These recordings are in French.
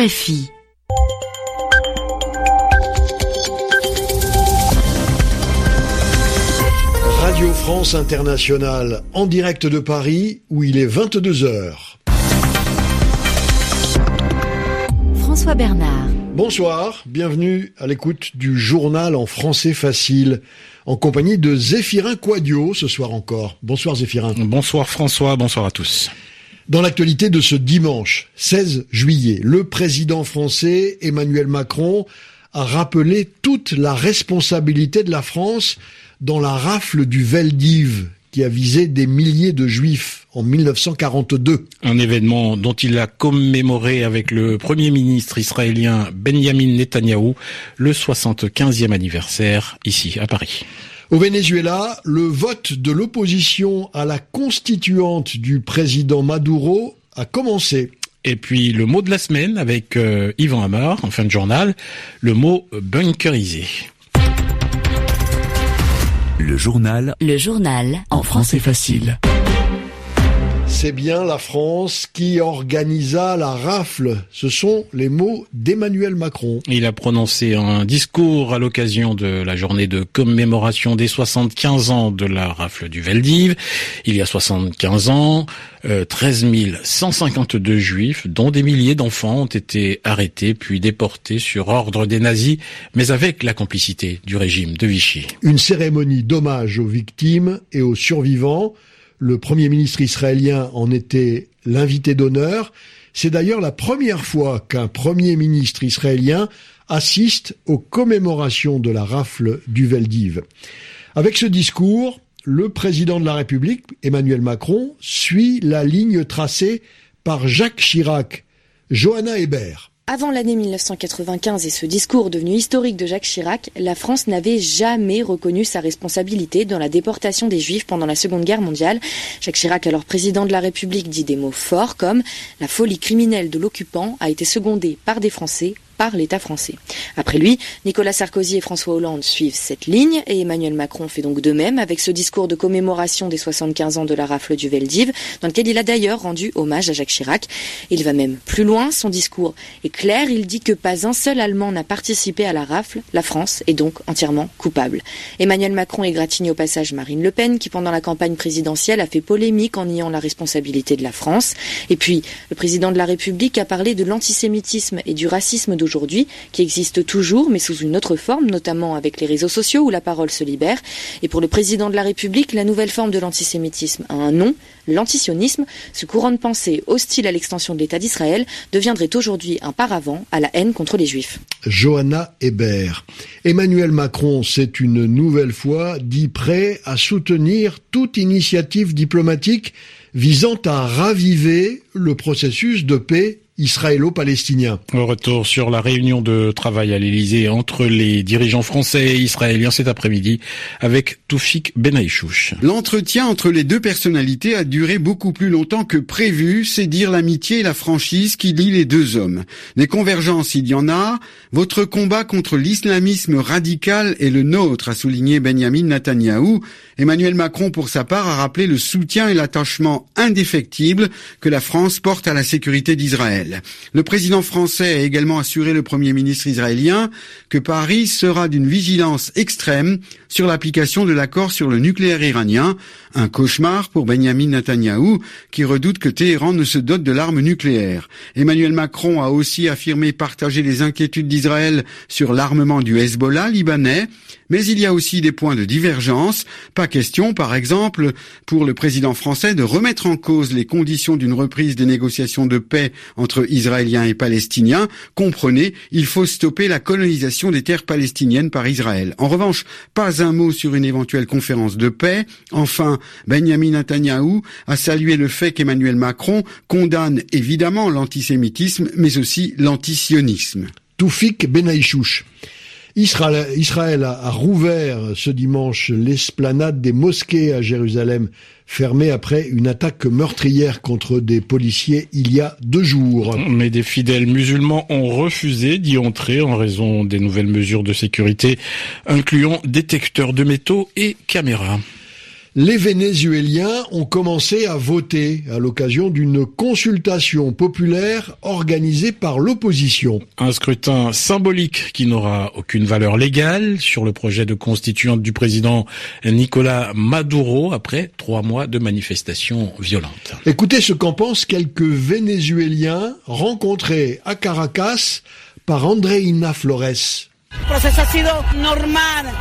RFI. Radio France Internationale en direct de Paris où il est 22 heures. François Bernard. Bonsoir, bienvenue à l'écoute du journal en français facile en compagnie de Zéphirin Quadio ce soir encore. Bonsoir Zéphirin. Bonsoir François, bonsoir à tous. Dans l'actualité de ce dimanche 16 juillet, le président français Emmanuel Macron a rappelé toute la responsabilité de la France dans la rafle du Veldiv qui a visé des milliers de juifs en 1942. Un événement dont il a commémoré avec le premier ministre israélien Benjamin Netanyahou le 75e anniversaire ici à Paris. Au Venezuela, le vote de l'opposition à la constituante du président Maduro a commencé. Et puis le mot de la semaine avec euh, Yvan Amar en fin de journal, le mot bunkerisé. Le journal. Le journal. En français facile. C'est bien la France qui organisa la rafle. Ce sont les mots d'Emmanuel Macron. Il a prononcé un discours à l'occasion de la journée de commémoration des 75 ans de la rafle du Veldiv. Il y a 75 ans, euh, 13 152 juifs, dont des milliers d'enfants, ont été arrêtés puis déportés sur ordre des nazis, mais avec la complicité du régime de Vichy. Une cérémonie d'hommage aux victimes et aux survivants. Le Premier ministre israélien en était l'invité d'honneur. C'est d'ailleurs la première fois qu'un Premier ministre israélien assiste aux commémorations de la rafle du Veldiv. Avec ce discours, le président de la République, Emmanuel Macron, suit la ligne tracée par Jacques Chirac. Johanna Hébert. Avant l'année 1995 et ce discours devenu historique de Jacques Chirac, la France n'avait jamais reconnu sa responsabilité dans la déportation des Juifs pendant la Seconde Guerre mondiale. Jacques Chirac, alors président de la République, dit des mots forts comme la folie criminelle de l'occupant a été secondée par des Français par l'État français. Après lui, Nicolas Sarkozy et François Hollande suivent cette ligne et Emmanuel Macron fait donc de même avec ce discours de commémoration des 75 ans de la rafle du Veldiv, dans lequel il a d'ailleurs rendu hommage à Jacques Chirac. Il va même plus loin, son discours est clair, il dit que pas un seul Allemand n'a participé à la rafle, la France est donc entièrement coupable. Emmanuel Macron égratigne au passage Marine Le Pen qui pendant la campagne présidentielle a fait polémique en niant la responsabilité de la France. Et puis, le président de la République a parlé de l'antisémitisme et du racisme d'aujourd'hui aujourd'hui, qui existe toujours, mais sous une autre forme, notamment avec les réseaux sociaux où la parole se libère. Et pour le président de la République, la nouvelle forme de l'antisémitisme a un nom, l'antisionisme. Ce courant de pensée hostile à l'extension de l'État d'Israël deviendrait aujourd'hui un paravent à la haine contre les Juifs. Johanna Hébert. Emmanuel Macron s'est une nouvelle fois dit prêt à soutenir toute initiative diplomatique visant à raviver le processus de paix israélo-palestinien. Retour sur la réunion de travail à l'Élysée entre les dirigeants français et israéliens cet après-midi avec Toufik Benaïchouch. L'entretien entre les deux personnalités a duré beaucoup plus longtemps que prévu, c'est dire l'amitié et la franchise qui lient les deux hommes. Des convergences, il y en a. Votre combat contre l'islamisme radical est le nôtre, a souligné Benjamin Netanyahou. Emmanuel Macron, pour sa part, a rappelé le soutien et l'attachement indéfectible que la France porte à la sécurité d'Israël. Le président français a également assuré le premier ministre israélien que Paris sera d'une vigilance extrême sur l'application de l'accord sur le nucléaire iranien, un cauchemar pour Benjamin Netanyahou qui redoute que Téhéran ne se dote de l'arme nucléaire. Emmanuel Macron a aussi affirmé partager les inquiétudes d'Israël sur l'armement du Hezbollah libanais, mais il y a aussi des points de divergence. Pas question, par exemple, pour le président français de remettre en cause les conditions d'une reprise des négociations de paix entre Israéliens et Palestiniens. Comprenez, il faut stopper la colonisation des terres palestiniennes par Israël. En revanche, pas un mot sur une éventuelle conférence de paix. Enfin, Benjamin Netanyahu a salué le fait qu'Emmanuel Macron condamne évidemment l'antisémitisme, mais aussi l'antisionisme. Toufik. Israël, a rouvert ce dimanche l'esplanade des mosquées à Jérusalem, fermée après une attaque meurtrière contre des policiers il y a deux jours. Mais des fidèles musulmans ont refusé d'y entrer en raison des nouvelles mesures de sécurité, incluant détecteurs de métaux et caméras. Les Vénézuéliens ont commencé à voter à l'occasion d'une consultation populaire organisée par l'opposition. Un scrutin symbolique qui n'aura aucune valeur légale sur le projet de constituante du président Nicolas Maduro après trois mois de manifestations violentes. Écoutez ce qu'en pensent quelques Vénézuéliens rencontrés à Caracas par Andreina Flores.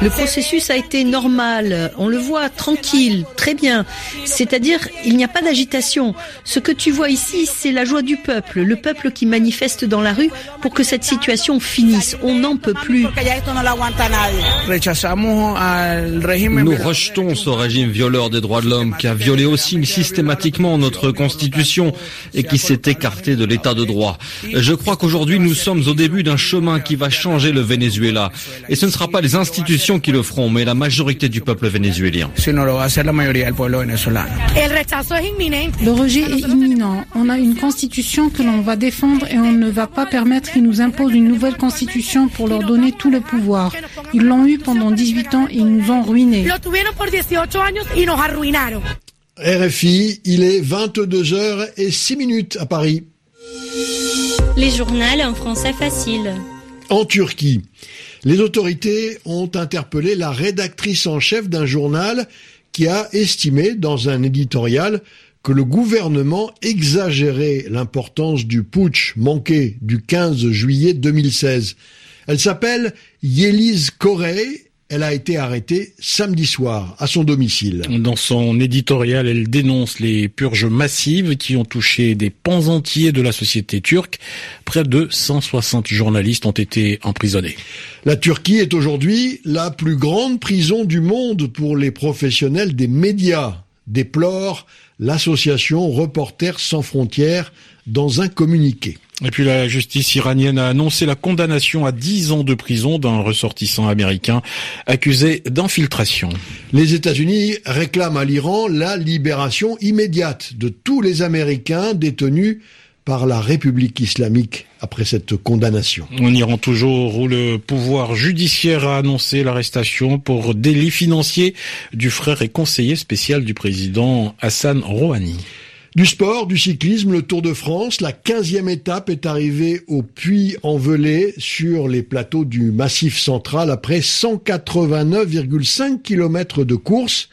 Le processus a été normal, on le voit tranquille, très bien. C'est-à-dire, il n'y a pas d'agitation. Ce que tu vois ici, c'est la joie du peuple, le peuple qui manifeste dans la rue pour que cette situation finisse. On n'en peut plus. Nous rejetons ce régime violeur des droits de l'homme qui a violé aussi systématiquement notre constitution et qui s'est écarté de l'état de droit. Je crois qu'aujourd'hui nous sommes au début d'un chemin qui va changer le Venezuela et ce ne sera pas les institutions qui le feront, mais la majorité du peuple vénézuélien. Le rejet est imminent. On a une constitution que l'on va défendre et on ne va pas permettre qu'ils nous imposent une nouvelle constitution pour leur donner tout le pouvoir. Ils l'ont eu pendant 18 ans et ils nous ont ruinés. RFI, il est 22h et 6 minutes à Paris. Les journaux en français facile. En Turquie, les autorités ont interpellé la rédactrice en chef d'un journal qui a estimé dans un éditorial que le gouvernement exagérait l'importance du putsch manqué du 15 juillet 2016. Elle s'appelle Yeliz Corey elle a été arrêtée samedi soir à son domicile. Dans son éditorial, elle dénonce les purges massives qui ont touché des pans entiers de la société turque. Près de 160 journalistes ont été emprisonnés. La Turquie est aujourd'hui la plus grande prison du monde pour les professionnels des médias, déplore l'association Reporters sans frontières dans un communiqué. Et puis la justice iranienne a annoncé la condamnation à 10 ans de prison d'un ressortissant américain accusé d'infiltration. Les États-Unis réclament à l'Iran la libération immédiate de tous les Américains détenus par la République islamique après cette condamnation. En Iran toujours où le pouvoir judiciaire a annoncé l'arrestation pour délit financier du frère et conseiller spécial du président Hassan Rouhani. Du sport, du cyclisme, le Tour de France, la 15e étape est arrivée au Puy-en-Velay sur les plateaux du Massif central après 189,5 km de course.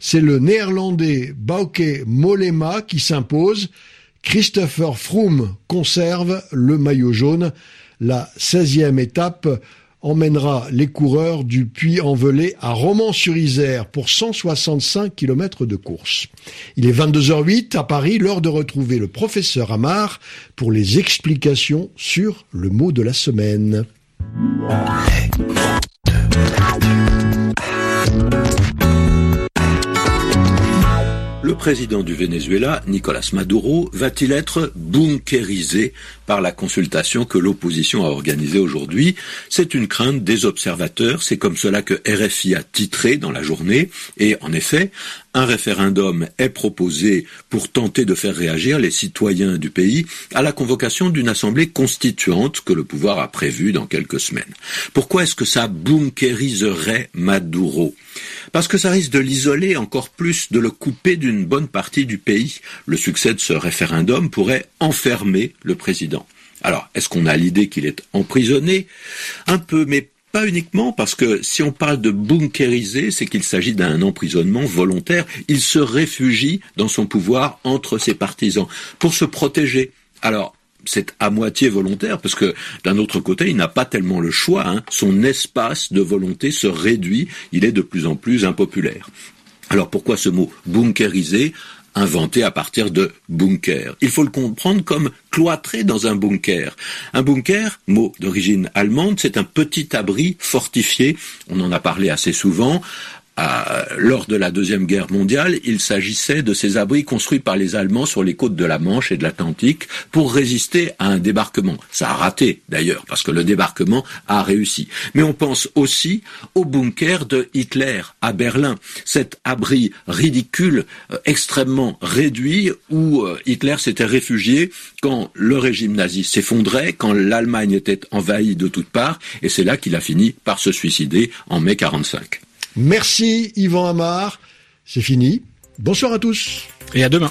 C'est le néerlandais Bauke Mollema qui s'impose. Christopher Froome conserve le maillot jaune. La 16e étape emmènera les coureurs du Puy-en-Velay à Romans-sur-Isère pour 165 km de course. Il est 22h08 à Paris, l'heure de retrouver le professeur Amar pour les explications sur le mot de la semaine. Le président du Venezuela, Nicolas Maduro, va-t-il être bunkérisé par la consultation que l'opposition a organisée aujourd'hui? C'est une crainte des observateurs, c'est comme cela que RFI a titré dans la journée, et en effet, un référendum est proposé pour tenter de faire réagir les citoyens du pays à la convocation d'une assemblée constituante que le pouvoir a prévue dans quelques semaines. Pourquoi est-ce que ça bunkériserait Maduro? Parce que ça risque de l'isoler encore plus, de le couper d'une bonne partie du pays. Le succès de ce référendum pourrait enfermer le président. Alors, est-ce qu'on a l'idée qu'il est emprisonné? Un peu, mais pas uniquement parce que si on parle de bunkériser, c'est qu'il s'agit d'un emprisonnement volontaire. Il se réfugie dans son pouvoir entre ses partisans pour se protéger. Alors, c'est à moitié volontaire parce que d'un autre côté, il n'a pas tellement le choix. Hein. Son espace de volonté se réduit. Il est de plus en plus impopulaire. Alors pourquoi ce mot bunkériser inventé à partir de bunker. Il faut le comprendre comme cloîtré dans un bunker. Un bunker, mot d'origine allemande, c'est un petit abri fortifié, on en a parlé assez souvent, lors de la Deuxième Guerre mondiale, il s'agissait de ces abris construits par les Allemands sur les côtes de la Manche et de l'Atlantique pour résister à un débarquement. Ça a raté d'ailleurs, parce que le débarquement a réussi. Mais on pense aussi au bunker de Hitler à Berlin, cet abri ridicule, euh, extrêmement réduit, où euh, Hitler s'était réfugié quand le régime nazi s'effondrait, quand l'Allemagne était envahie de toutes parts, et c'est là qu'il a fini par se suicider en mai 45. Merci Yvan Amar. C'est fini. Bonsoir à tous. Et à demain.